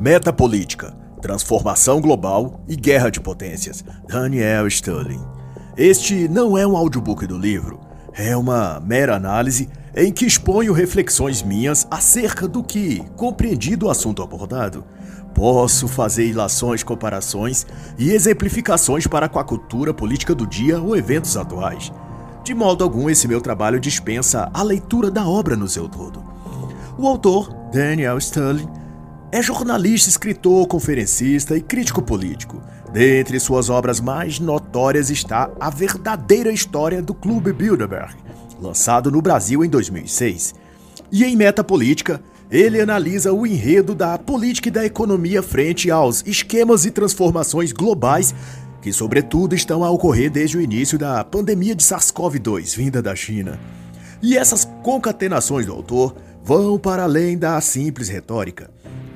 Metapolítica, Transformação Global e Guerra de Potências, Daniel Sterling. Este não é um audiobook do livro, é uma mera análise em que exponho reflexões minhas acerca do que compreendi do assunto abordado. Posso fazer ilações, comparações e exemplificações para com a cultura política do dia ou eventos atuais. De modo algum, esse meu trabalho dispensa a leitura da obra no seu todo. O autor, Daniel Sterling, é jornalista, escritor, conferencista e crítico político. Dentre suas obras mais notórias está A Verdadeira História do Clube Bilderberg, lançado no Brasil em 2006. E em Metapolítica, ele analisa o enredo da política e da economia frente aos esquemas e transformações globais que, sobretudo, estão a ocorrer desde o início da pandemia de SARS-CoV-2 vinda da China. E essas concatenações do autor vão para além da simples retórica.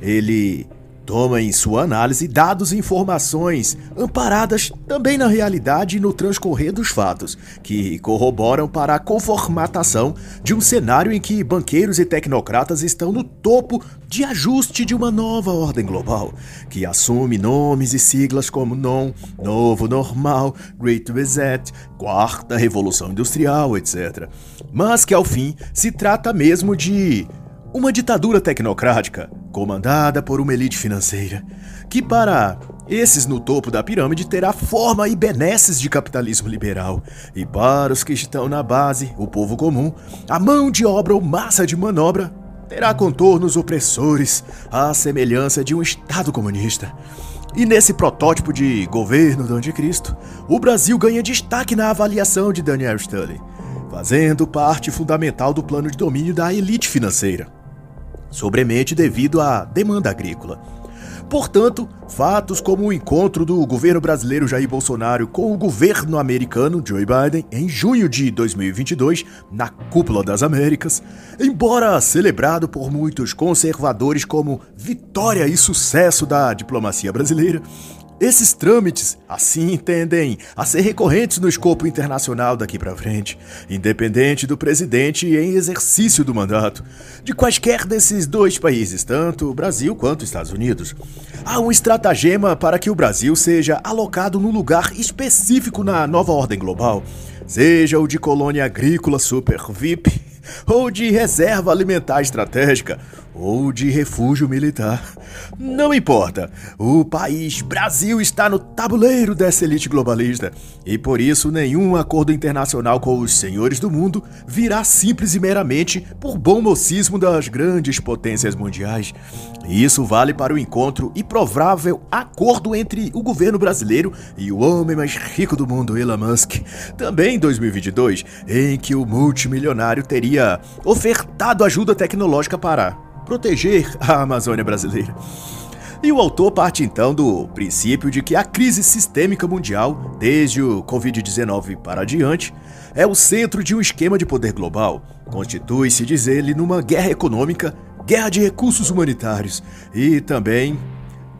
Ele toma em sua análise dados e informações amparadas também na realidade e no transcorrer dos fatos, que corroboram para a conformatação de um cenário em que banqueiros e tecnocratas estão no topo de ajuste de uma nova ordem global, que assume nomes e siglas como NON, Novo Normal, Great Reset, Quarta Revolução Industrial, etc. Mas que ao fim se trata mesmo de uma ditadura tecnocrática, comandada por uma elite financeira, que para esses no topo da pirâmide terá forma e benesses de capitalismo liberal, e para os que estão na base, o povo comum, a mão de obra ou massa de manobra terá contornos opressores, à semelhança de um Estado comunista. E nesse protótipo de governo do anticristo, o Brasil ganha destaque na avaliação de Daniel Stanley, fazendo parte fundamental do plano de domínio da elite financeira sobremente devido à demanda agrícola. Portanto, fatos como o encontro do governo brasileiro Jair Bolsonaro com o governo americano Joe Biden em junho de 2022, na Cúpula das Américas, embora celebrado por muitos conservadores como vitória e sucesso da diplomacia brasileira, esses trâmites, assim, tendem a ser recorrentes no escopo internacional daqui para frente, independente do presidente em exercício do mandato, de quaisquer desses dois países, tanto o Brasil quanto os Estados Unidos. Há um estratagema para que o Brasil seja alocado num lugar específico na nova ordem global, seja o de colônia agrícola super VIP ou de reserva alimentar estratégica, ou de refúgio militar. Não importa, o país Brasil está no tabuleiro dessa elite globalista e por isso nenhum acordo internacional com os senhores do mundo virá simples e meramente por bom mocismo das grandes potências mundiais. Isso vale para o encontro e provável acordo entre o governo brasileiro e o homem mais rico do mundo, Elon Musk, também em 2022, em que o multimilionário teria ofertado ajuda tecnológica para proteger a Amazônia brasileira. E o autor parte então do princípio de que a crise sistêmica mundial, desde o Covid-19 para adiante, é o centro de um esquema de poder global. Constitui-se, diz ele, numa guerra econômica, guerra de recursos humanitários e também,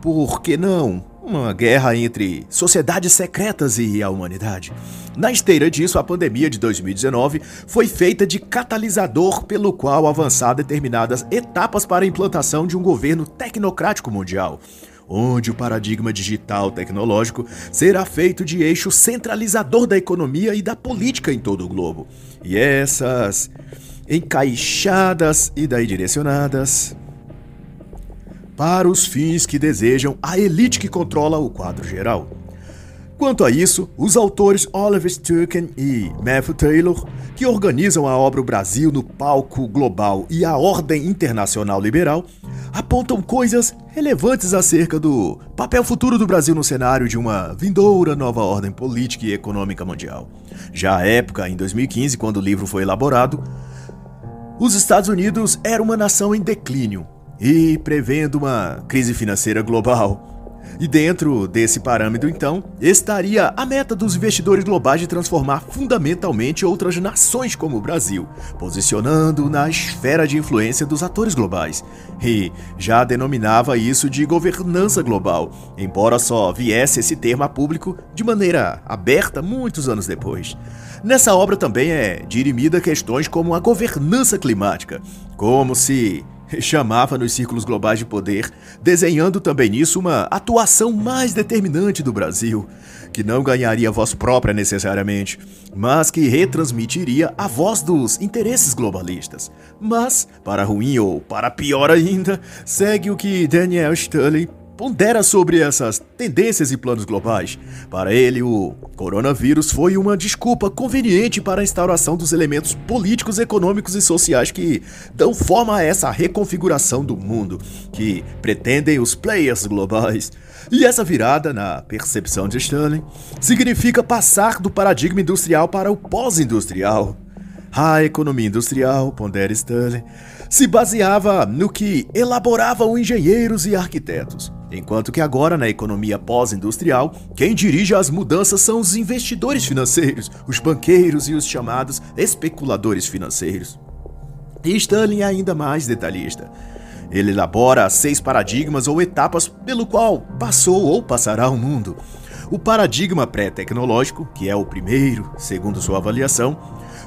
por que não, uma guerra entre sociedades secretas e a humanidade. Na esteira disso, a pandemia de 2019 foi feita de catalisador pelo qual avançar determinadas etapas para a implantação de um governo tecnocrático mundial onde o paradigma digital tecnológico será feito de eixo centralizador da economia e da política em todo o globo. E essas encaixadas e daí direcionadas para os fins que desejam a elite que controla o quadro geral. Quanto a isso, os autores Oliver Sturken e Matthew Taylor, que organizam a obra O Brasil no palco global e a ordem internacional liberal, apontam coisas relevantes acerca do papel futuro do Brasil no cenário de uma vindoura nova ordem política e econômica mundial. Já à época, em 2015, quando o livro foi elaborado, os Estados Unidos era uma nação em declínio, e prevendo uma crise financeira global. E dentro desse parâmetro, então, estaria a meta dos investidores globais de transformar fundamentalmente outras nações como o Brasil, posicionando na esfera de influência dos atores globais. E já denominava isso de governança global, embora só viesse esse termo a público de maneira aberta muitos anos depois. Nessa obra também é dirimida questões como a governança climática, como se chamava nos círculos globais de poder, desenhando também nisso uma atuação mais determinante do Brasil, que não ganharia voz própria necessariamente, mas que retransmitiria a voz dos interesses globalistas. Mas, para ruim ou para pior ainda, segue o que Daniel Stanley pondera sobre essas tendências e planos globais. Para ele, o coronavírus foi uma desculpa conveniente para a instauração dos elementos políticos, econômicos e sociais que dão forma a essa reconfiguração do mundo, que pretendem os players globais. E essa virada, na percepção de Stanley, significa passar do paradigma industrial para o pós-industrial. A economia industrial, pondera Stanley, se baseava no que elaboravam engenheiros e arquitetos, enquanto que agora na economia pós-industrial, quem dirige as mudanças são os investidores financeiros, os banqueiros e os chamados especuladores financeiros. E Stanley é ainda mais detalhista. Ele elabora seis paradigmas ou etapas pelo qual passou ou passará o mundo. O paradigma pré-tecnológico, que é o primeiro, segundo sua avaliação,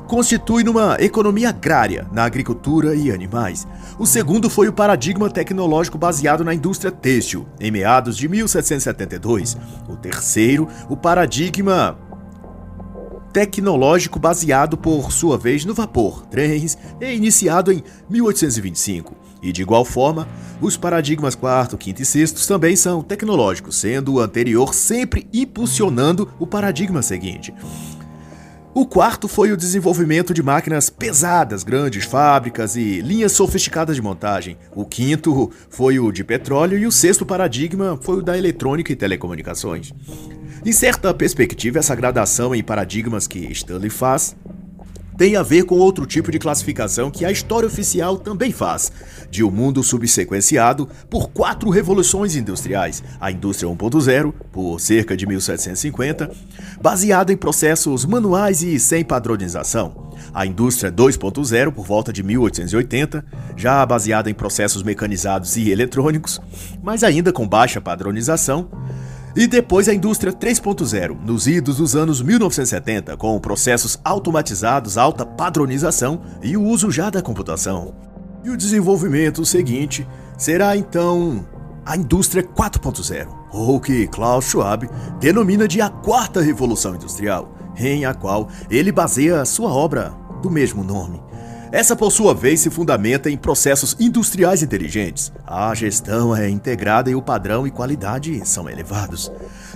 constitui numa economia agrária, na agricultura e animais. O segundo foi o paradigma tecnológico baseado na indústria têxtil, em meados de 1772. O terceiro, o paradigma tecnológico baseado, por sua vez, no vapor, trens, e iniciado em 1825. E de igual forma, os paradigmas quarto, quinto e sexto também são tecnológicos, sendo o anterior sempre impulsionando o paradigma seguinte. O quarto foi o desenvolvimento de máquinas pesadas, grandes fábricas e linhas sofisticadas de montagem. O quinto foi o de petróleo e o sexto paradigma foi o da eletrônica e telecomunicações. Em certa perspectiva, essa gradação em paradigmas que Stanley faz tem a ver com outro tipo de classificação que a história oficial também faz, de um mundo subsequenciado por quatro revoluções industriais: a indústria 1.0, por cerca de 1750, baseada em processos manuais e sem padronização, a indústria 2.0, por volta de 1880, já baseada em processos mecanizados e eletrônicos, mas ainda com baixa padronização, e depois a indústria 3.0, nos idos dos anos 1970, com processos automatizados, alta padronização e o uso já da computação. E o desenvolvimento seguinte será então a indústria 4.0, ou que Klaus Schwab denomina de a quarta revolução industrial, em a qual ele baseia sua obra do mesmo nome. Essa, por sua vez, se fundamenta em processos industriais inteligentes. A gestão é integrada e o padrão e qualidade são elevados.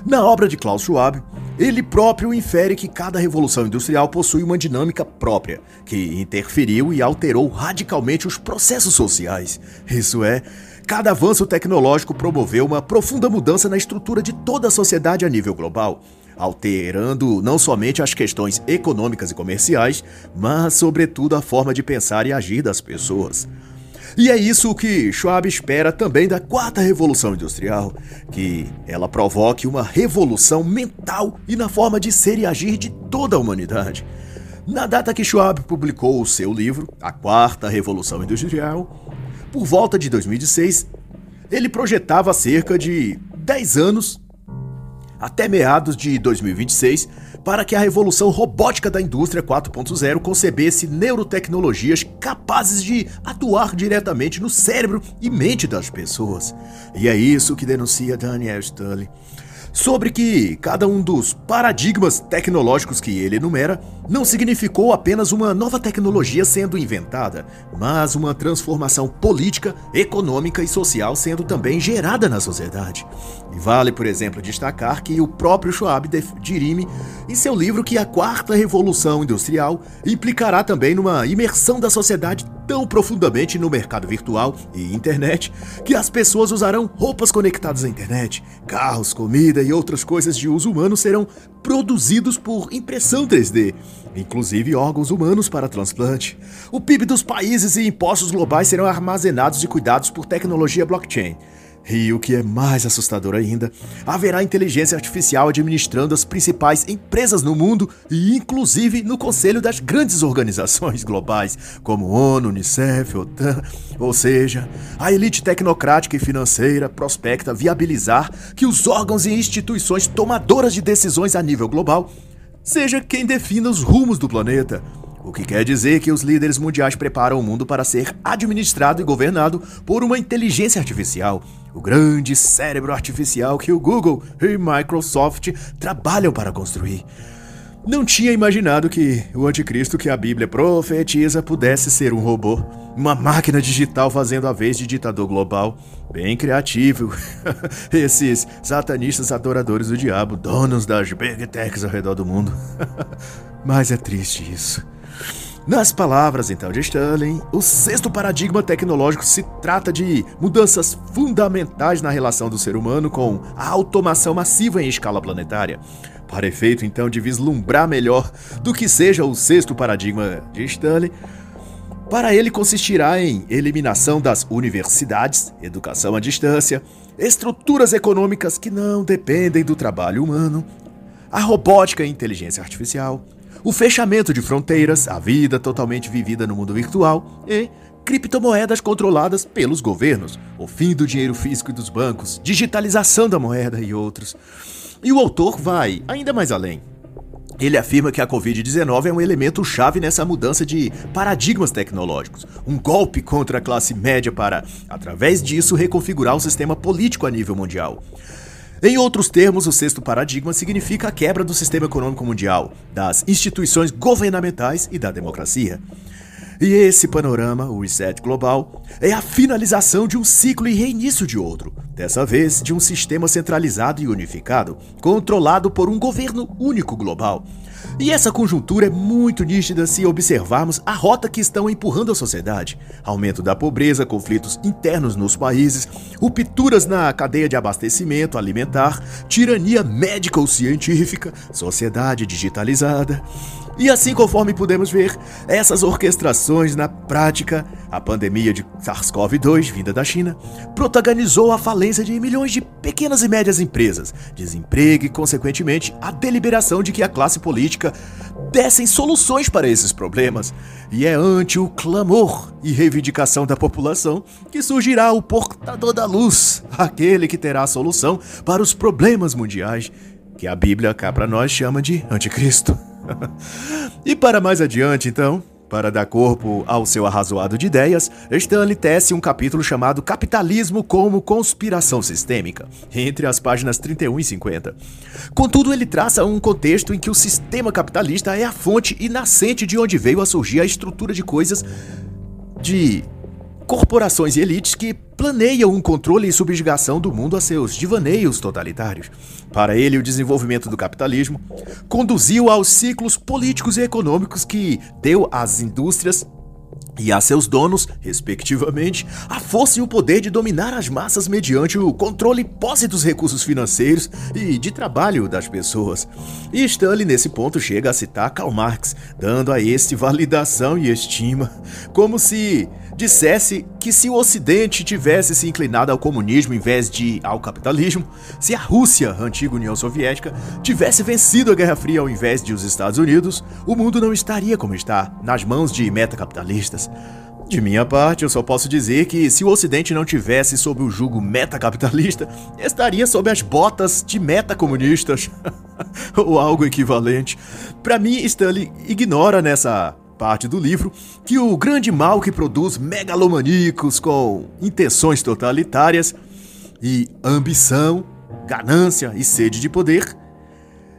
Na obra de Klaus Schwab, ele próprio infere que cada revolução industrial possui uma dinâmica própria, que interferiu e alterou radicalmente os processos sociais. Isso é, cada avanço tecnológico promoveu uma profunda mudança na estrutura de toda a sociedade a nível global alterando não somente as questões econômicas e comerciais, mas, sobretudo, a forma de pensar e agir das pessoas. E é isso que Schwab espera também da quarta revolução industrial, que ela provoque uma revolução mental e na forma de ser e agir de toda a humanidade. Na data que Schwab publicou o seu livro, A Quarta Revolução Industrial, por volta de 2016, ele projetava cerca de 10 anos até meados de 2026 para que a revolução robótica da indústria 4.0 concebesse neurotecnologias capazes de atuar diretamente no cérebro e mente das pessoas. E é isso que denuncia Daniel Stanley sobre que cada um dos paradigmas tecnológicos que ele enumera não significou apenas uma nova tecnologia sendo inventada, mas uma transformação política, econômica e social sendo também gerada na sociedade. E vale, por exemplo, destacar que o próprio Schwab dirime em seu livro que a quarta revolução industrial implicará também numa imersão da sociedade tão profundamente no mercado virtual e internet que as pessoas usarão roupas conectadas à internet, carros, comida e outras coisas de uso humano serão produzidos por impressão 3D, inclusive órgãos humanos para transplante. O PIB dos países e impostos globais serão armazenados e cuidados por tecnologia blockchain. E o que é mais assustador ainda, haverá inteligência artificial administrando as principais empresas no mundo e inclusive no conselho das grandes organizações globais, como ONU, Unicef, OTAN. Ou seja, a elite tecnocrática e financeira prospecta viabilizar que os órgãos e instituições tomadoras de decisões a nível global seja quem defina os rumos do planeta o que quer dizer que os líderes mundiais preparam o mundo para ser administrado e governado por uma inteligência artificial, o grande cérebro artificial que o Google e Microsoft trabalham para construir. Não tinha imaginado que o anticristo que a Bíblia profetiza pudesse ser um robô, uma máquina digital fazendo a vez de ditador global. Bem criativo. Esses satanistas adoradores do diabo, donos das big techs ao redor do mundo. Mas é triste isso. Nas palavras então de Sterling, o sexto paradigma tecnológico se trata de mudanças fundamentais na relação do ser humano com a automação massiva em escala planetária. Para efeito, então, de vislumbrar melhor do que seja o sexto paradigma de Stanley, para ele consistirá em eliminação das universidades, educação à distância, estruturas econômicas que não dependem do trabalho humano, a robótica e inteligência artificial, o fechamento de fronteiras, a vida totalmente vivida no mundo virtual e criptomoedas controladas pelos governos, o fim do dinheiro físico e dos bancos, digitalização da moeda e outros. E o autor vai ainda mais além. Ele afirma que a Covid-19 é um elemento chave nessa mudança de paradigmas tecnológicos, um golpe contra a classe média para, através disso, reconfigurar o sistema político a nível mundial. Em outros termos, o sexto paradigma significa a quebra do sistema econômico mundial, das instituições governamentais e da democracia. E esse panorama, o reset global, é a finalização de um ciclo e reinício de outro, dessa vez de um sistema centralizado e unificado, controlado por um governo único global. E essa conjuntura é muito nítida se observarmos a rota que estão empurrando a sociedade: aumento da pobreza, conflitos internos nos países, rupturas na cadeia de abastecimento alimentar, tirania médica ou científica, sociedade digitalizada. E assim, conforme podemos ver, essas orquestrações na prática, a pandemia de SARS-CoV-2, vinda da China, protagonizou a falência de milhões de pequenas e médias empresas, desemprego e, consequentemente, a deliberação de que a classe política dessem soluções para esses problemas. E é ante o clamor e reivindicação da população que surgirá o portador da luz, aquele que terá a solução para os problemas mundiais, que a Bíblia cá para nós chama de Anticristo. e para mais adiante, então, para dar corpo ao seu arrazoado de ideias, Stanley tece um capítulo chamado Capitalismo como Conspiração Sistêmica, entre as páginas 31 e 50. Contudo, ele traça um contexto em que o sistema capitalista é a fonte e nascente de onde veio a surgir a estrutura de coisas de corporações e elites que planeiam um controle e subjugação do mundo a seus divaneios totalitários. Para ele, o desenvolvimento do capitalismo conduziu aos ciclos políticos e econômicos que deu às indústrias e a seus donos, respectivamente, a força e o poder de dominar as massas mediante o controle posse dos recursos financeiros e de trabalho das pessoas. E Stanley, nesse ponto, chega a citar Karl Marx, dando a este validação e estima, como se dissesse que se o Ocidente tivesse se inclinado ao comunismo em vez de ao capitalismo, se a Rússia, antiga União Soviética, tivesse vencido a Guerra Fria ao invés de os Estados Unidos, o mundo não estaria como está, nas mãos de metacapitalistas. De minha parte, eu só posso dizer que se o Ocidente não tivesse sob o jugo metacapitalista, estaria sob as botas de metacomunistas. Ou algo equivalente. Para mim, Stanley ignora nessa parte do livro que o grande mal que produz megalomaníacos com intenções totalitárias e ambição, ganância e sede de poder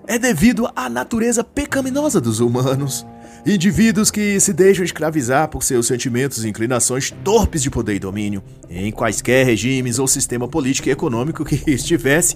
é devido à natureza pecaminosa dos humanos. Indivíduos que se deixam escravizar por seus sentimentos e inclinações torpes de poder e domínio, em quaisquer regimes ou sistema político e econômico que estivesse,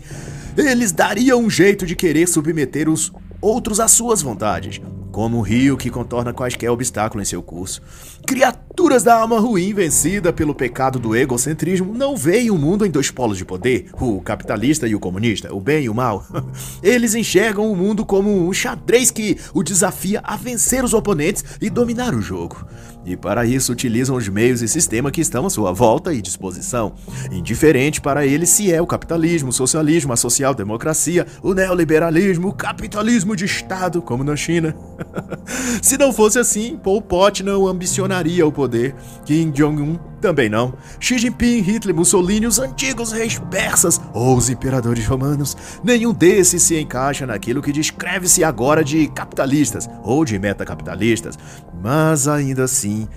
eles dariam um jeito de querer submeter os outros às suas vontades, como um rio que contorna quaisquer obstáculo em seu curso. Criaturas da alma ruim vencida pelo pecado do egocentrismo não veem o mundo em dois polos de poder, o capitalista e o comunista, o bem e o mal. Eles enxergam o mundo como um xadrez que o desafia a vencer os oponentes e dominar o jogo. E para isso utilizam os meios e sistema que estão à sua volta e disposição. Indiferente para eles se é o capitalismo, o socialismo, a social-democracia, o neoliberalismo, o capitalismo de Estado, como na China. se não fosse assim, Pol Pot não ambicionaria o poder. Kim Jong-un também não, Xi Jinping, Hitler, Mussolini, os antigos reis persas ou os imperadores romanos, nenhum desses se encaixa naquilo que descreve-se agora de capitalistas ou de metacapitalistas, mas ainda assim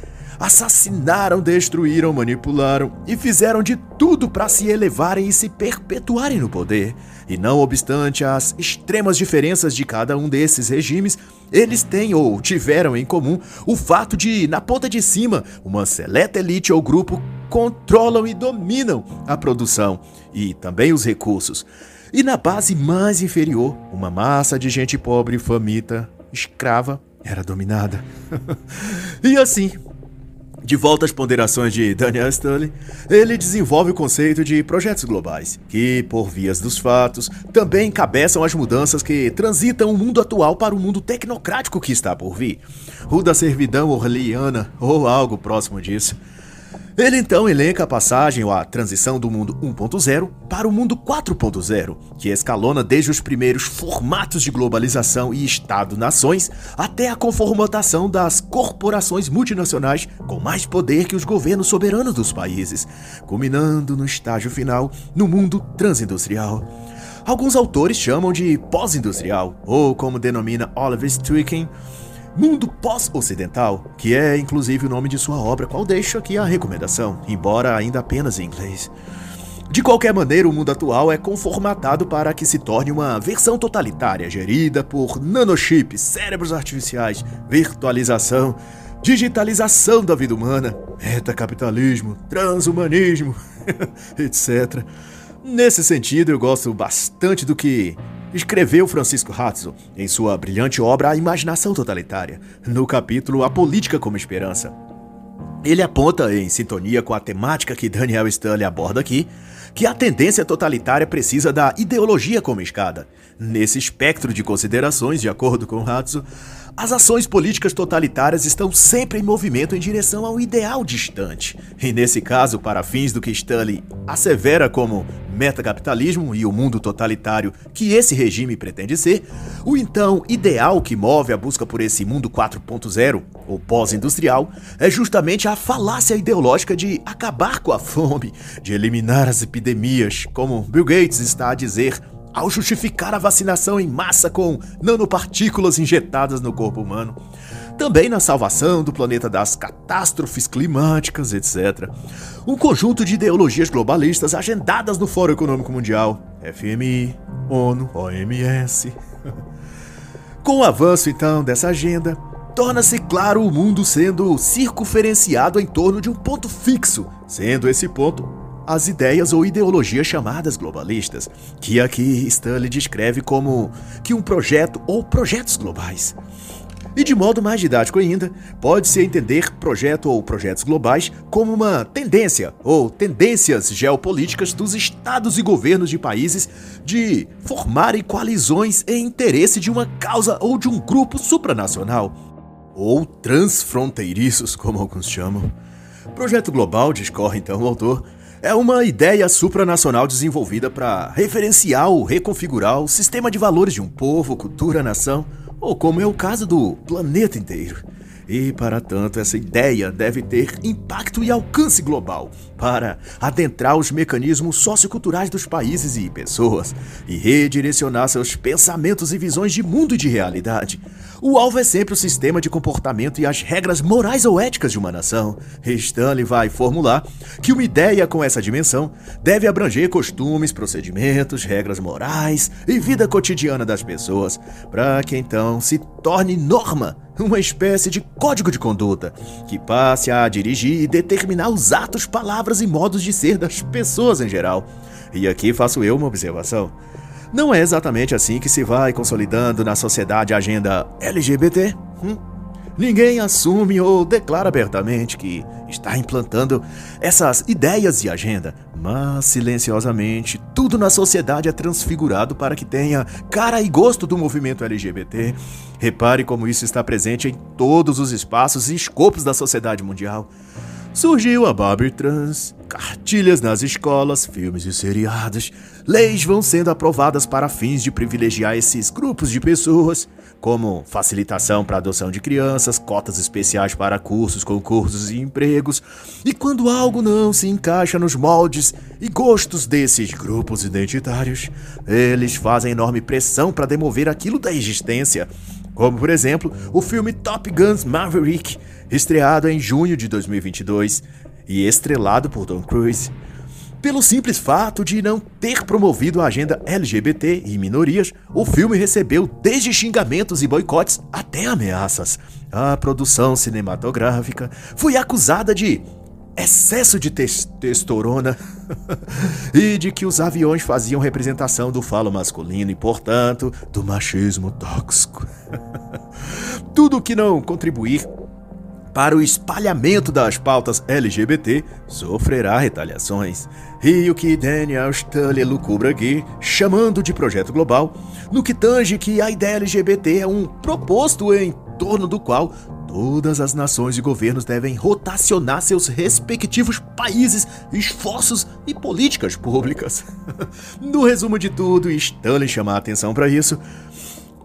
assassinaram, destruíram, manipularam e fizeram de tudo para se elevarem e se perpetuarem no poder. E não obstante as extremas diferenças de cada um desses regimes, eles têm ou tiveram em comum o fato de, na ponta de cima, uma seleta elite ou grupo controlam e dominam a produção e também os recursos. E na base mais inferior, uma massa de gente pobre, faminta, escrava, era dominada. e assim, de volta às ponderações de Daniel Stanley, ele desenvolve o conceito de projetos globais, que, por vias dos fatos, também encabeçam as mudanças que transitam o mundo atual para o mundo tecnocrático que está por vir. O da servidão orleana ou algo próximo disso. Ele então elenca a passagem ou a transição do mundo 1.0 para o mundo 4.0, que escalona desde os primeiros formatos de globalização e Estado-nações até a conformatação das corporações multinacionais com mais poder que os governos soberanos dos países, culminando no estágio final no mundo transindustrial. Alguns autores chamam de pós-industrial, ou como denomina Oliver Stwicken, Mundo Pós-Ocidental, que é inclusive o nome de sua obra, qual deixo aqui a recomendação, embora ainda apenas em inglês. De qualquer maneira, o mundo atual é conformatado para que se torne uma versão totalitária, gerida por nanochips, cérebros artificiais, virtualização, digitalização da vida humana, metacapitalismo, transhumanismo, etc. Nesse sentido, eu gosto bastante do que escreveu Francisco Ratzo em sua brilhante obra A Imaginação Totalitária, no capítulo A Política como Esperança. Ele aponta, em sintonia com a temática que Daniel Stanley aborda aqui, que a tendência totalitária precisa da ideologia como escada. Nesse espectro de considerações, de acordo com Ratzo, as ações políticas totalitárias estão sempre em movimento em direção ao ideal distante. E nesse caso, para fins do que Stanley assevera como metacapitalismo e o mundo totalitário que esse regime pretende ser, o então ideal que move a busca por esse mundo 4.0, ou pós-industrial, é justamente a falácia ideológica de acabar com a fome, de eliminar as epidemias, como Bill Gates está a dizer ao justificar a vacinação em massa com nanopartículas injetadas no corpo humano, também na salvação do planeta das catástrofes climáticas, etc. Um conjunto de ideologias globalistas agendadas no Fórum Econômico Mundial, FMI, ONU, OMS. Com o avanço então dessa agenda, torna-se claro o mundo sendo circunferenciado em torno de um ponto fixo, sendo esse ponto as ideias ou ideologias chamadas globalistas, que aqui Stanley descreve como que um projeto ou projetos globais. E de modo mais didático ainda, pode-se entender projeto ou projetos globais como uma tendência ou tendências geopolíticas dos estados e governos de países de formarem coalizões em interesse de uma causa ou de um grupo supranacional, ou transfronteiriços, como alguns chamam. Projeto global, discorre então o autor, é uma ideia supranacional desenvolvida para referenciar ou reconfigurar o sistema de valores de um povo, cultura, nação, ou como é o caso do planeta inteiro. E, para tanto, essa ideia deve ter impacto e alcance global para adentrar os mecanismos socioculturais dos países e pessoas e redirecionar seus pensamentos e visões de mundo e de realidade. O alvo é sempre o sistema de comportamento e as regras morais ou éticas de uma nação. Stanley vai formular que uma ideia com essa dimensão deve abranger costumes, procedimentos, regras morais e vida cotidiana das pessoas, para que então se torne norma uma espécie de código de conduta que passe a dirigir e determinar os atos, palavras e modos de ser das pessoas em geral. E aqui faço eu uma observação. Não é exatamente assim que se vai consolidando na sociedade a agenda LGBT. Hum? Ninguém assume ou declara abertamente que está implantando essas ideias e agenda, mas silenciosamente tudo na sociedade é transfigurado para que tenha cara e gosto do movimento LGBT. Repare como isso está presente em todos os espaços e escopos da sociedade mundial. Surgiu a Barbie Trans, cartilhas nas escolas, filmes e seriados, leis vão sendo aprovadas para fins de privilegiar esses grupos de pessoas, como facilitação para adoção de crianças, cotas especiais para cursos, concursos e empregos. E quando algo não se encaixa nos moldes e gostos desses grupos identitários, eles fazem enorme pressão para demover aquilo da existência. Como, por exemplo, o filme Top Gun Maverick, estreado em junho de 2022 e estrelado por Tom Cruise. Pelo simples fato de não ter promovido a agenda LGBT e minorias, o filme recebeu desde xingamentos e boicotes até ameaças. A produção cinematográfica foi acusada de excesso de testosterona e de que os aviões faziam representação do falo masculino e, portanto, do machismo tóxico. Tudo que não contribuir para o espalhamento das pautas LGBT sofrerá retaliações. E o que Daniel Stully lucubra aqui, chamando de projeto global, no que tange que a ideia LGBT é um proposto em torno do qual todas as nações e governos devem rotacionar seus respectivos países, esforços e políticas públicas. no resumo de tudo, Stanley chama a atenção para isso,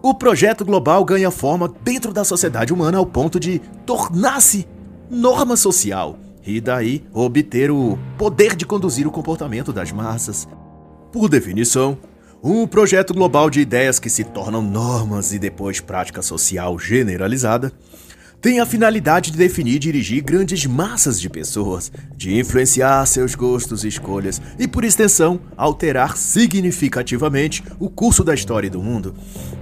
o projeto global ganha forma dentro da sociedade humana ao ponto de tornar-se norma social e daí obter o poder de conduzir o comportamento das massas. Por definição, um projeto global de ideias que se tornam normas e depois prática social generalizada tem a finalidade de definir e dirigir grandes massas de pessoas, de influenciar seus gostos e escolhas e, por extensão, alterar significativamente o curso da história do mundo,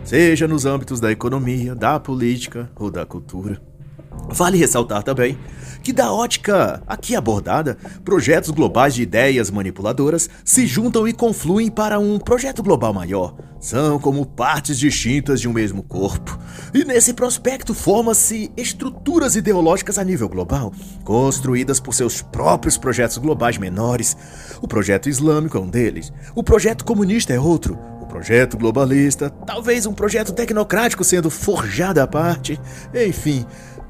seja nos âmbitos da economia, da política ou da cultura. Vale ressaltar também que, da ótica aqui abordada, projetos globais de ideias manipuladoras se juntam e confluem para um projeto global maior. São como partes distintas de um mesmo corpo. E nesse prospecto formam-se estruturas ideológicas a nível global, construídas por seus próprios projetos globais menores. O projeto islâmico é um deles, o projeto comunista é outro, o projeto globalista, talvez um projeto tecnocrático sendo forjado à parte. Enfim,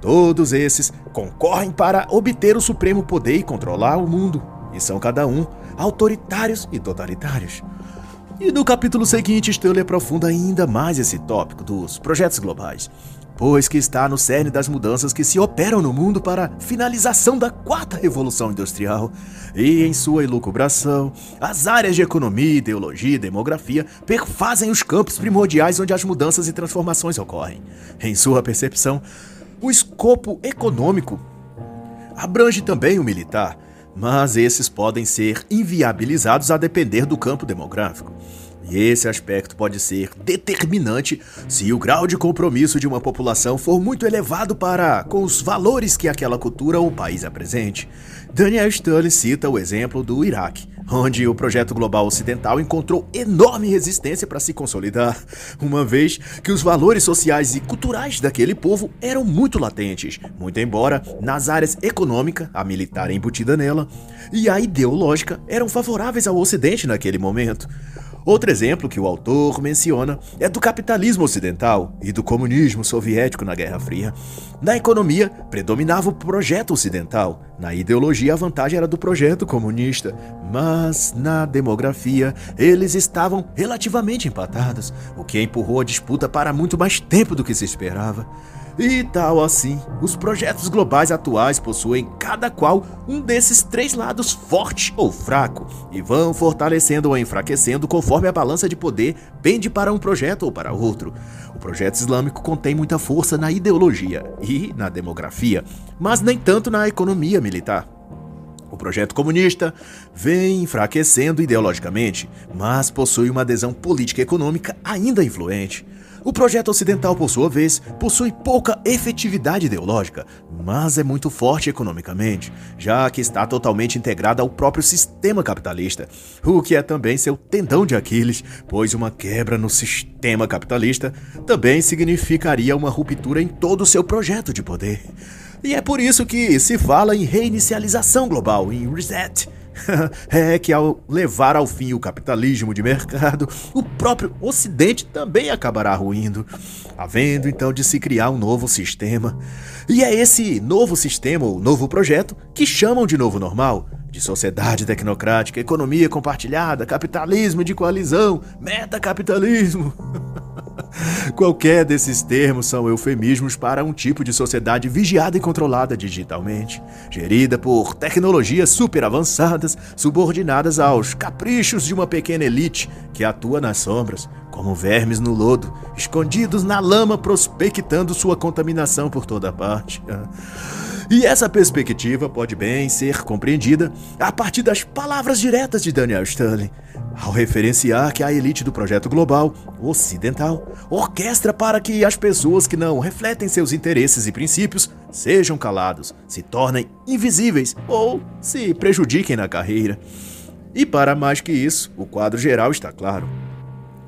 Todos esses concorrem para obter o supremo poder e controlar o mundo, e são cada um autoritários e totalitários. E no capítulo seguinte, Stanley aprofunda ainda mais esse tópico dos projetos globais, pois que está no cerne das mudanças que se operam no mundo para a finalização da quarta revolução industrial. E em sua elucubração, as áreas de economia, ideologia e demografia perfazem os campos primordiais onde as mudanças e transformações ocorrem. Em sua percepção, o escopo econômico abrange também o militar, mas esses podem ser inviabilizados a depender do campo demográfico. E esse aspecto pode ser determinante se o grau de compromisso de uma população for muito elevado para com os valores que aquela cultura ou país apresente. Daniel Stanley cita o exemplo do Iraque, onde o projeto global ocidental encontrou enorme resistência para se consolidar, uma vez que os valores sociais e culturais daquele povo eram muito latentes, muito embora nas áreas econômica, a militar embutida nela, e a ideológica eram favoráveis ao Ocidente naquele momento. Outro exemplo que o autor menciona é do capitalismo ocidental e do comunismo soviético na Guerra Fria. Na economia, predominava o projeto ocidental, na ideologia, a vantagem era do projeto comunista, mas na demografia, eles estavam relativamente empatados, o que empurrou a disputa para muito mais tempo do que se esperava. E tal assim, os projetos globais atuais possuem cada qual um desses três lados forte ou fraco e vão fortalecendo ou enfraquecendo conforme a balança de poder pende para um projeto ou para outro. O projeto islâmico contém muita força na ideologia e na demografia, mas nem tanto na economia militar. O projeto comunista vem enfraquecendo ideologicamente, mas possui uma adesão política e econômica ainda influente. O projeto ocidental, por sua vez, possui pouca efetividade ideológica, mas é muito forte economicamente, já que está totalmente integrado ao próprio sistema capitalista, o que é também seu tendão de Aquiles, pois uma quebra no sistema capitalista também significaria uma ruptura em todo o seu projeto de poder. E é por isso que se fala em reinicialização global, em reset é que ao levar ao fim o capitalismo de mercado, o próprio Ocidente também acabará ruindo, havendo então de se criar um novo sistema. E é esse novo sistema, ou novo projeto, que chamam de novo normal, de sociedade tecnocrática, economia compartilhada, capitalismo de coalizão, metacapitalismo. Qualquer desses termos são eufemismos para um tipo de sociedade vigiada e controlada digitalmente, gerida por tecnologias super avançadas, subordinadas aos caprichos de uma pequena elite que atua nas sombras, como vermes no lodo, escondidos na lama, prospectando sua contaminação por toda parte. E essa perspectiva pode bem ser compreendida a partir das palavras diretas de Daniel Stanley, ao referenciar que a elite do projeto global ocidental orquestra para que as pessoas que não refletem seus interesses e princípios sejam calados, se tornem invisíveis ou se prejudiquem na carreira. E para mais que isso, o quadro geral está claro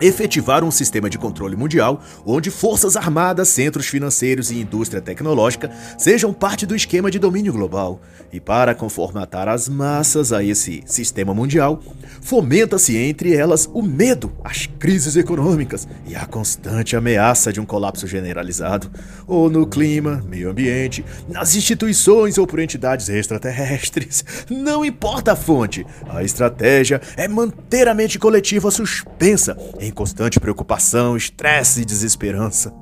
efetivar um sistema de controle mundial onde forças armadas, centros financeiros e indústria tecnológica sejam parte do esquema de domínio global. E para conformatar as massas a esse sistema mundial, fomenta-se entre elas o medo, as crises econômicas e a constante ameaça de um colapso generalizado, ou no clima, meio ambiente, nas instituições ou por entidades extraterrestres. Não importa a fonte, a estratégia é manter a mente coletiva suspensa em constante preocupação, estresse e desesperança.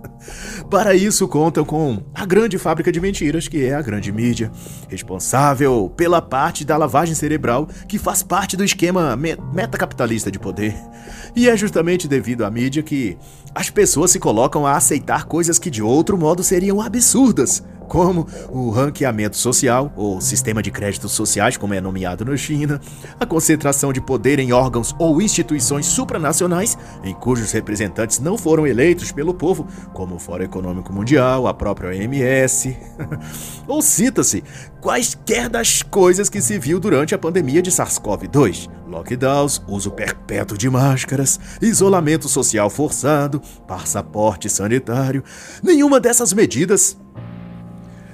Para isso, contam com a grande fábrica de mentiras, que é a grande mídia, responsável pela parte da lavagem cerebral que faz parte do esquema metacapitalista de poder. E é justamente devido à mídia que as pessoas se colocam a aceitar coisas que de outro modo seriam absurdas como o ranqueamento social, ou sistema de créditos sociais, como é nomeado na China, a concentração de poder em órgãos ou instituições supranacionais, em cujos representantes não foram eleitos pelo povo, como o Fórum Econômico Mundial, a própria OMS. ou cita-se quaisquer das coisas que se viu durante a pandemia de SARS-CoV-2: lockdowns, uso perpétuo de máscaras, isolamento social forçado, passaporte sanitário. Nenhuma dessas medidas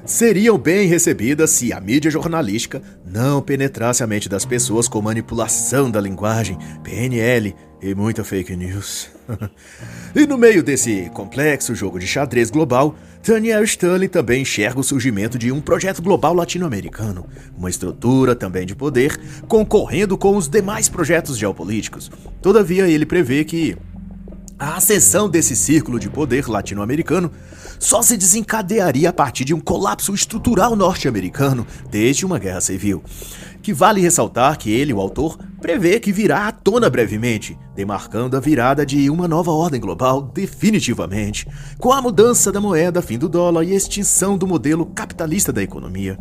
seriam bem recebidas se a mídia jornalística não penetrasse a mente das pessoas com manipulação da linguagem, PNL e muita fake news. e no meio desse complexo jogo de xadrez global, Daniel Stanley também enxerga o surgimento de um projeto global latino-americano, uma estrutura também de poder, concorrendo com os demais projetos geopolíticos. Todavia, ele prevê que a ascensão desse círculo de poder latino-americano só se desencadearia a partir de um colapso estrutural norte-americano desde uma guerra civil. Que vale ressaltar que ele, o autor, prevê que virá à tona brevemente, demarcando a virada de uma nova ordem global definitivamente, com a mudança da moeda, fim do dólar e extinção do modelo capitalista da economia.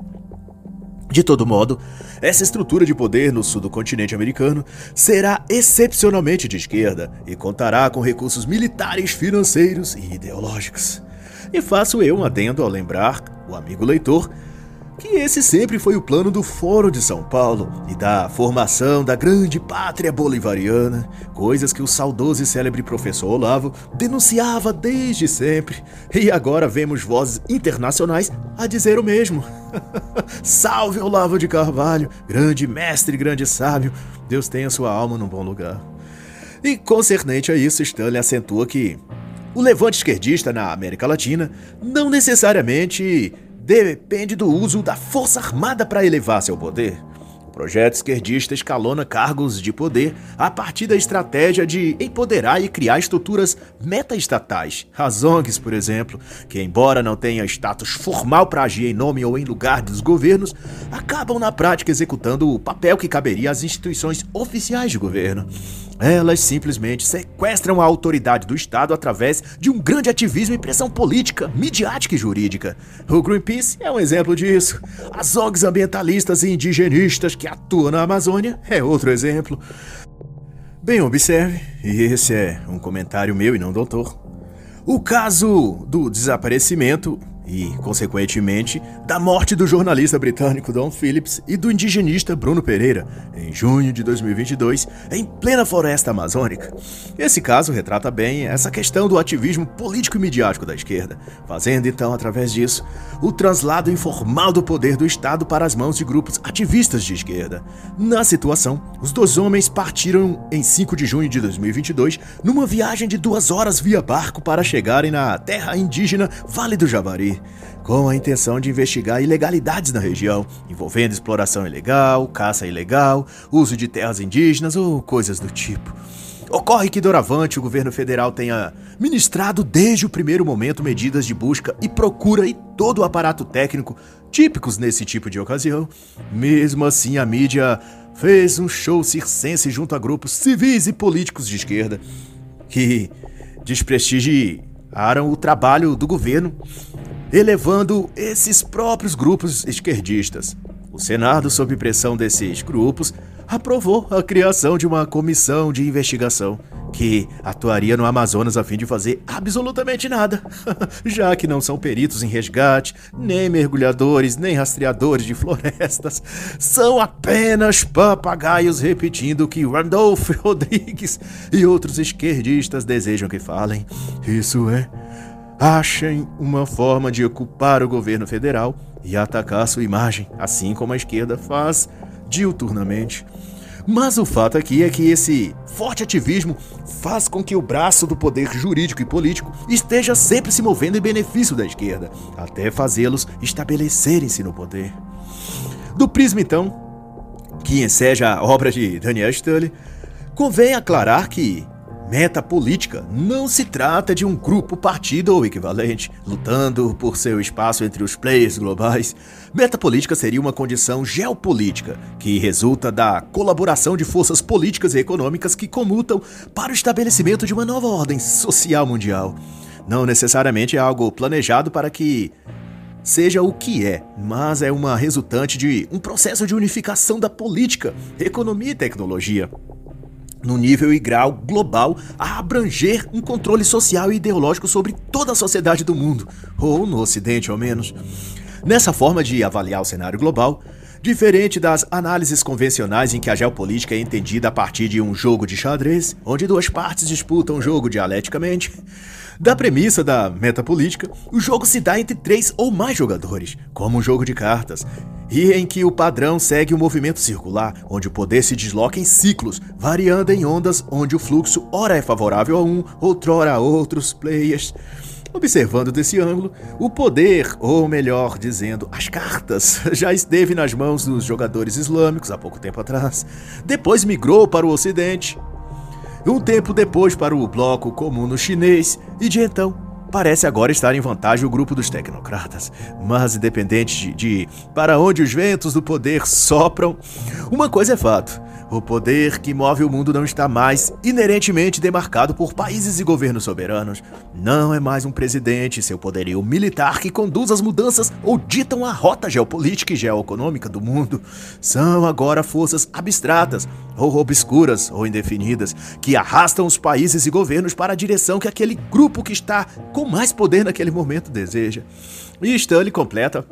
De todo modo, essa estrutura de poder no sul do continente americano será excepcionalmente de esquerda e contará com recursos militares, financeiros e ideológicos. E faço eu um adendo ao lembrar o amigo leitor que esse sempre foi o plano do Fórum de São Paulo e da formação da grande pátria bolivariana, coisas que o saudoso e célebre professor Olavo denunciava desde sempre, e agora vemos vozes internacionais a dizer o mesmo. Salve Olavo de Carvalho, grande mestre, grande sábio, Deus tenha sua alma num bom lugar. E concernente a isso, Stanley acentua que o levante esquerdista na América Latina não necessariamente depende do uso da força armada para elevar seu poder. O projeto esquerdista escalona cargos de poder a partir da estratégia de empoderar e criar estruturas meta-estatais. As ONGs, por exemplo, que embora não tenham status formal para agir em nome ou em lugar dos governos, acabam na prática executando o papel que caberia às instituições oficiais de governo. Elas simplesmente sequestram a autoridade do Estado através de um grande ativismo e pressão política, midiática e jurídica. O Greenpeace é um exemplo disso. As ONGs ambientalistas e indigenistas que atuam na Amazônia é outro exemplo. Bem, observe, e esse é um comentário meu e não doutor. O caso do desaparecimento e, consequentemente, da morte do jornalista britânico Don Phillips e do indigenista Bruno Pereira, em junho de 2022, em plena floresta amazônica. Esse caso retrata bem essa questão do ativismo político e midiático da esquerda, fazendo então, através disso, o traslado informal do poder do Estado para as mãos de grupos ativistas de esquerda. Na situação, os dois homens partiram em 5 de junho de 2022 numa viagem de duas horas via barco para chegarem na terra indígena Vale do Javari com a intenção de investigar ilegalidades na região, envolvendo exploração ilegal, caça ilegal, uso de terras indígenas ou coisas do tipo. Ocorre que doravante o governo federal tenha ministrado desde o primeiro momento medidas de busca e procura e todo o aparato técnico típicos nesse tipo de ocasião. Mesmo assim, a mídia fez um show circense junto a grupos civis e políticos de esquerda que desprestigiaram o trabalho do governo, elevando esses próprios grupos esquerdistas. O Senado, sob pressão desses grupos, aprovou a criação de uma comissão de investigação que atuaria no Amazonas a fim de fazer absolutamente nada, já que não são peritos em resgate, nem mergulhadores, nem rastreadores de florestas, são apenas papagaios repetindo o que Randolph Rodrigues e outros esquerdistas desejam que falem. Isso é, achem uma forma de ocupar o governo federal e atacar sua imagem, assim como a esquerda faz diuturnamente. Mas o fato aqui é que esse forte ativismo faz com que o braço do poder jurídico e político esteja sempre se movendo em benefício da esquerda, até fazê-los estabelecerem-se no poder. Do prisma, então, que enseja a obra de Daniel Stully, convém aclarar que Meta política não se trata de um grupo partido ou equivalente, lutando por seu espaço entre os players globais. Meta política seria uma condição geopolítica que resulta da colaboração de forças políticas e econômicas que comutam para o estabelecimento de uma nova ordem social mundial. Não necessariamente é algo planejado para que seja o que é, mas é uma resultante de um processo de unificação da política, economia e tecnologia no nível e grau global a abranger um controle social e ideológico sobre toda a sociedade do mundo, ou no Ocidente ao menos. Nessa forma de avaliar o cenário global, diferente das análises convencionais em que a geopolítica é entendida a partir de um jogo de xadrez, onde duas partes disputam o jogo dialeticamente, da premissa da metapolítica, o jogo se dá entre três ou mais jogadores, como um jogo de cartas, e em que o padrão segue o um movimento circular, onde o poder se desloca em ciclos, variando em ondas onde o fluxo ora é favorável a um, outrora a outros players. Observando desse ângulo, o poder, ou melhor dizendo, as cartas, já esteve nas mãos dos jogadores islâmicos há pouco tempo atrás. Depois migrou para o ocidente, um tempo depois para o bloco comum chinês, e de então parece agora estar em vantagem o grupo dos tecnocratas. Mas independente de, de para onde os ventos do poder sopram, uma coisa é fato: o poder que move o mundo não está mais inerentemente demarcado por países e governos soberanos. Não é mais um presidente seu poderio militar que conduz as mudanças ou ditam a rota geopolítica e geoeconômica do mundo. São agora forças abstratas, ou obscuras, ou indefinidas, que arrastam os países e governos para a direção que aquele grupo que está com mais poder naquele momento deseja. E Stanley completa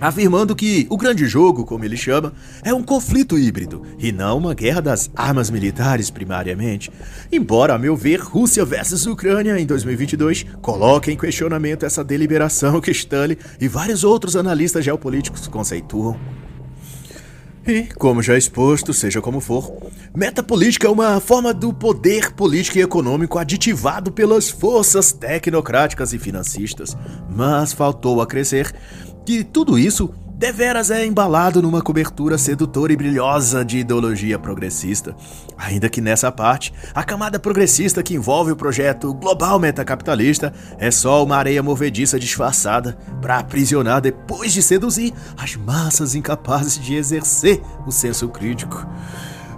afirmando que o grande jogo, como ele chama, é um conflito híbrido e não uma guerra das armas militares primariamente. Embora, a meu ver, Rússia versus Ucrânia em 2022 coloque em questionamento essa deliberação que Stanley e vários outros analistas geopolíticos conceituam. E, como já exposto, seja como for, metapolítica é uma forma do poder político e econômico aditivado pelas forças tecnocráticas e financistas, mas faltou a crescer que tudo isso deveras é embalado numa cobertura sedutora e brilhosa de ideologia progressista. Ainda que nessa parte, a camada progressista que envolve o projeto global metacapitalista é só uma areia movediça disfarçada para aprisionar depois de seduzir as massas incapazes de exercer o senso crítico.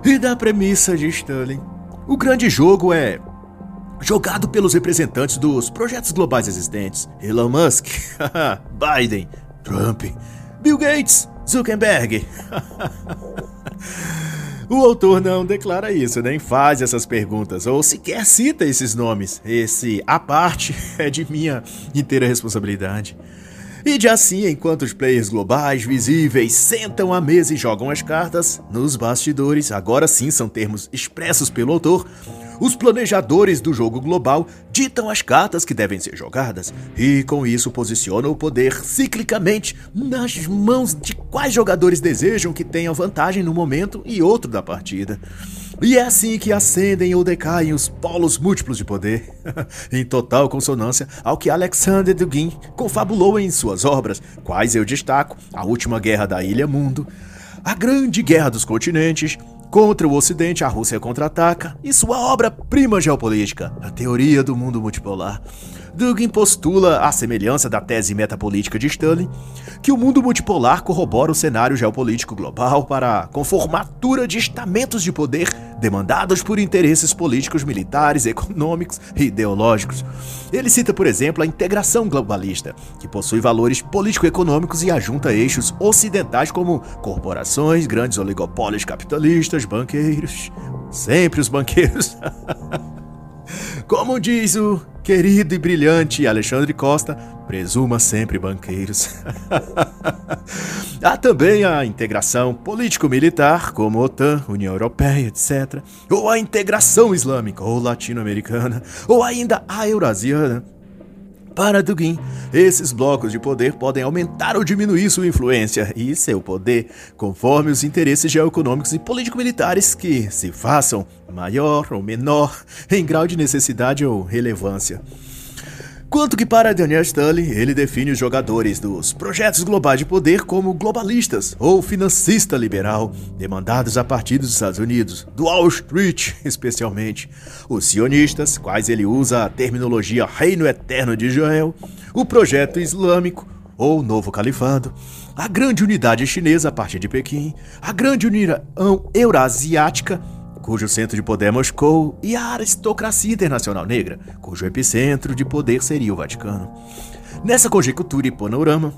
E da premissa de Stalin, o grande jogo é jogado pelos representantes dos projetos globais existentes: Elon Musk, Biden, Trump, Bill Gates, Zuckerberg. o autor não declara isso, nem faz essas perguntas, ou sequer cita esses nomes. Esse, a parte, é de minha inteira responsabilidade. E de assim, enquanto os players globais visíveis sentam à mesa e jogam as cartas, nos bastidores, agora sim são termos expressos pelo autor, os planejadores do jogo global ditam as cartas que devem ser jogadas e, com isso, posicionam o poder ciclicamente nas mãos de quais jogadores desejam que tenham vantagem no momento e outro da partida. E é assim que ascendem ou decaem os polos múltiplos de poder, em total consonância ao que Alexander Dugin confabulou em suas obras, quais eu destaco A Última Guerra da Ilha Mundo, A Grande Guerra dos Continentes, Contra o Ocidente, a Rússia contra-ataca, e sua obra-prima geopolítica, A Teoria do Mundo Multipolar. Dugin postula a semelhança da tese metapolítica de Stalin, que o mundo multipolar corrobora o cenário geopolítico global para a conformatura de estamentos de poder demandados por interesses políticos, militares, econômicos e ideológicos. Ele cita, por exemplo, a integração globalista, que possui valores político-econômicos e ajunta eixos ocidentais como corporações, grandes oligopólios capitalistas, banqueiros. Sempre os banqueiros. Como diz o querido e brilhante Alexandre Costa, presuma sempre banqueiros. Há também a integração político-militar, como OTAN, União Europeia, etc. Ou a integração islâmica ou latino-americana, ou ainda a eurasiana, para Dugin, esses blocos de poder podem aumentar ou diminuir sua influência e seu poder conforme os interesses geoeconômicos e político-militares que se façam maior ou menor em grau de necessidade ou relevância. Quanto que para Daniel Stanley, ele define os jogadores dos projetos globais de poder como globalistas ou financista liberal, demandados a partir dos Estados Unidos, do Wall Street especialmente, os sionistas, quais ele usa a terminologia Reino Eterno de Israel, o projeto islâmico ou Novo Califado, a grande unidade chinesa a partir de Pequim, a grande união eurasiática cujo centro de poder é Moscou, e a aristocracia internacional negra, cujo epicentro de poder seria o Vaticano. Nessa conjectura e panorama,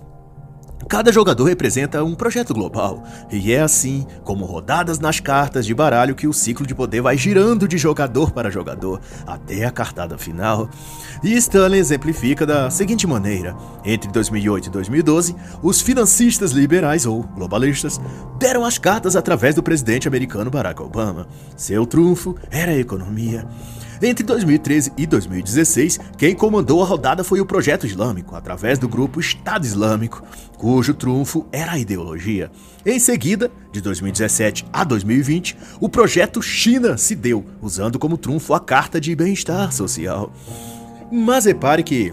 Cada jogador representa um projeto global, e é assim, como rodadas nas cartas de baralho, que o ciclo de poder vai girando de jogador para jogador, até a cartada final. E Stanley exemplifica da seguinte maneira: entre 2008 e 2012, os financistas liberais ou globalistas deram as cartas através do presidente americano Barack Obama. Seu trunfo era a economia. Entre 2013 e 2016, quem comandou a rodada foi o Projeto Islâmico, através do grupo Estado Islâmico, cujo trunfo era a ideologia. Em seguida, de 2017 a 2020, o Projeto China se deu, usando como trunfo a Carta de Bem-Estar Social. Mas repare que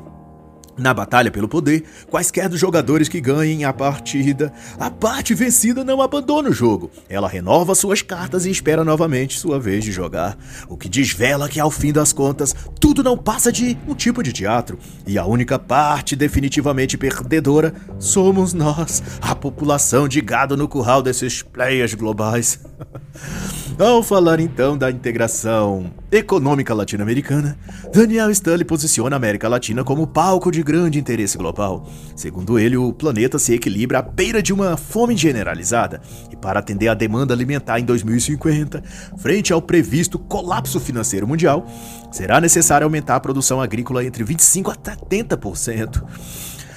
na batalha pelo poder, quaisquer dos jogadores que ganhem a partida, a parte vencida não abandona o jogo. Ela renova suas cartas e espera novamente sua vez de jogar. O que desvela que, ao fim das contas, tudo não passa de um tipo de teatro. E a única parte definitivamente perdedora somos nós, a população de gado no curral desses players globais. Ao falar então da integração econômica latino-americana, Daniel Stanley posiciona a América Latina como palco de grande interesse global. Segundo ele, o planeta se equilibra à beira de uma fome generalizada, e para atender à demanda alimentar em 2050, frente ao previsto colapso financeiro mundial, será necessário aumentar a produção agrícola entre 25% a 70%.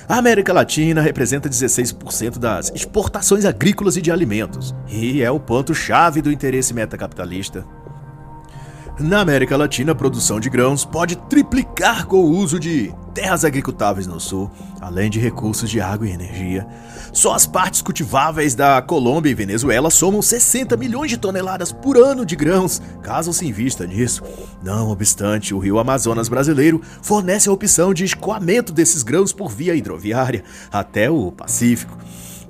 A América Latina representa 16% das exportações agrícolas e de alimentos, e é o ponto-chave do interesse metacapitalista. Na América Latina, a produção de grãos pode triplicar com o uso de terras agricultáveis no sul, além de recursos de água e energia. Só as partes cultiváveis da Colômbia e Venezuela somam 60 milhões de toneladas por ano de grãos, caso se invista nisso. Não obstante, o rio Amazonas brasileiro fornece a opção de escoamento desses grãos por via hidroviária até o Pacífico.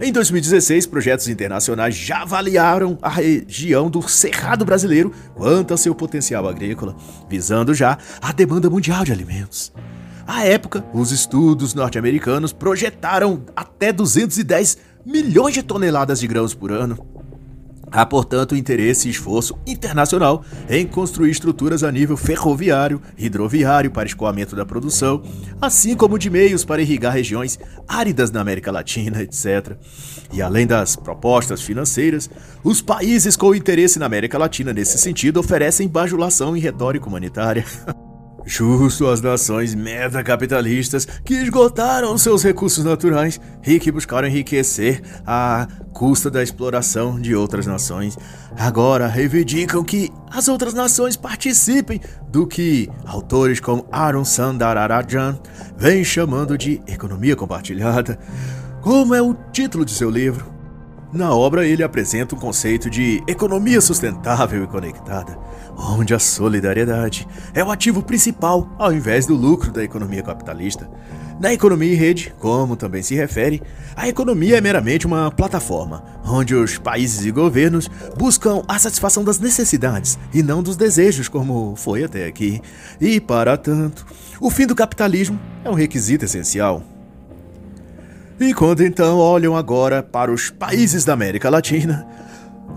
Em 2016, projetos internacionais já avaliaram a região do Cerrado brasileiro quanto ao seu potencial agrícola, visando já a demanda mundial de alimentos. À época, os estudos norte-americanos projetaram até 210 milhões de toneladas de grãos por ano, Há, portanto, interesse e esforço internacional em construir estruturas a nível ferroviário, hidroviário para escoamento da produção, assim como de meios para irrigar regiões áridas na América Latina, etc. E além das propostas financeiras, os países com interesse na América Latina nesse sentido oferecem bajulação e retórica humanitária. Justo às nações metacapitalistas que esgotaram seus recursos naturais e que buscaram enriquecer à custa da exploração de outras nações, agora reivindicam que as outras nações participem do que autores como Aaron Sandararajan vêm chamando de economia compartilhada, como é o título de seu livro. Na obra, ele apresenta o conceito de economia sustentável e conectada, onde a solidariedade é o ativo principal ao invés do lucro da economia capitalista. Na economia em rede, como também se refere, a economia é meramente uma plataforma onde os países e governos buscam a satisfação das necessidades e não dos desejos, como foi até aqui. E, para tanto, o fim do capitalismo é um requisito essencial. E quando então olham agora para os países da América Latina,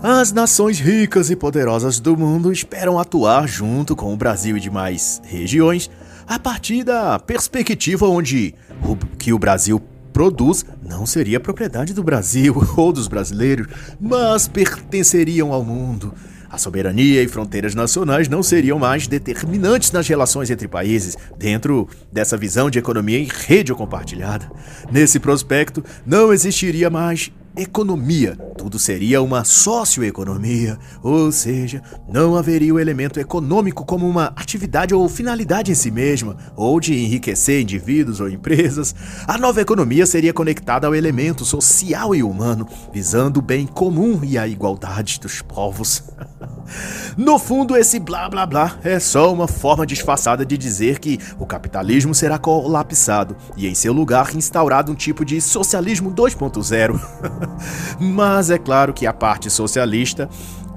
as nações ricas e poderosas do mundo esperam atuar junto com o Brasil e demais regiões a partir da perspectiva onde o que o Brasil produz não seria propriedade do Brasil ou dos brasileiros, mas pertenceriam ao mundo. A soberania e fronteiras nacionais não seriam mais determinantes nas relações entre países, dentro dessa visão de economia em rede compartilhada. Nesse prospecto, não existiria mais economia, tudo seria uma socioeconomia, ou seja, não haveria o elemento econômico como uma atividade ou finalidade em si mesma, ou de enriquecer indivíduos ou empresas. A nova economia seria conectada ao elemento social e humano, visando o bem comum e a igualdade dos povos. No fundo, esse blá blá blá é só uma forma disfarçada de dizer que o capitalismo será colapsado e, em seu lugar, instaurado um tipo de socialismo 2.0. Mas é claro que a parte socialista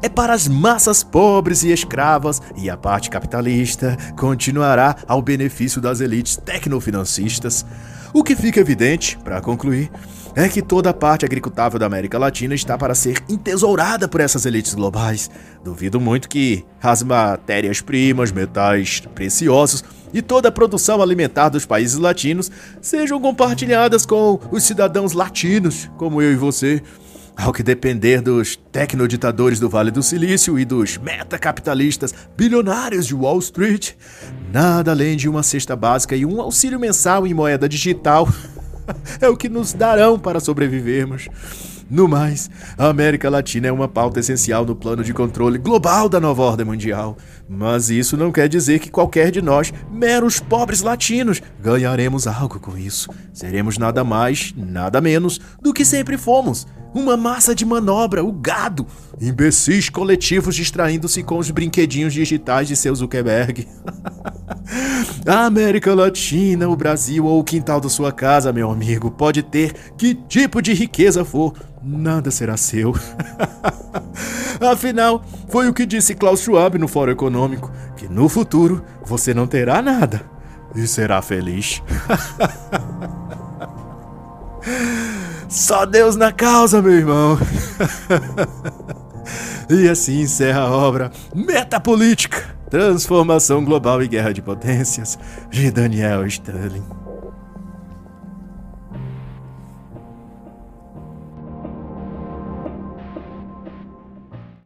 é para as massas pobres e escravas, e a parte capitalista continuará ao benefício das elites tecnofinancistas. O que fica evidente, para concluir, é que toda a parte agricultável da América Latina está para ser entesourada por essas elites globais. Duvido muito que as matérias-primas, metais preciosos e toda a produção alimentar dos países latinos sejam compartilhadas com os cidadãos latinos, como eu e você. Ao que depender dos tecnoditadores do Vale do Silício e dos metacapitalistas bilionários de Wall Street, nada além de uma cesta básica e um auxílio mensal em moeda digital é o que nos darão para sobrevivermos. No mais, a América Latina é uma pauta essencial no plano de controle global da nova ordem mundial. Mas isso não quer dizer que qualquer de nós, meros pobres latinos, ganharemos algo com isso. Seremos nada mais, nada menos do que sempre fomos. Uma massa de manobra, o gado. Imbecis coletivos distraindo-se com os brinquedinhos digitais de seu Zuckerberg. A América Latina, o Brasil ou o quintal da sua casa, meu amigo, pode ter que tipo de riqueza for, nada será seu. Afinal, foi o que disse Klaus Schwab no Fórum Econômico, que no futuro você não terá nada e será feliz. Só Deus na causa, meu irmão. e assim encerra a obra Metapolítica Transformação Global e Guerra de Potências, de Daniel Sterling.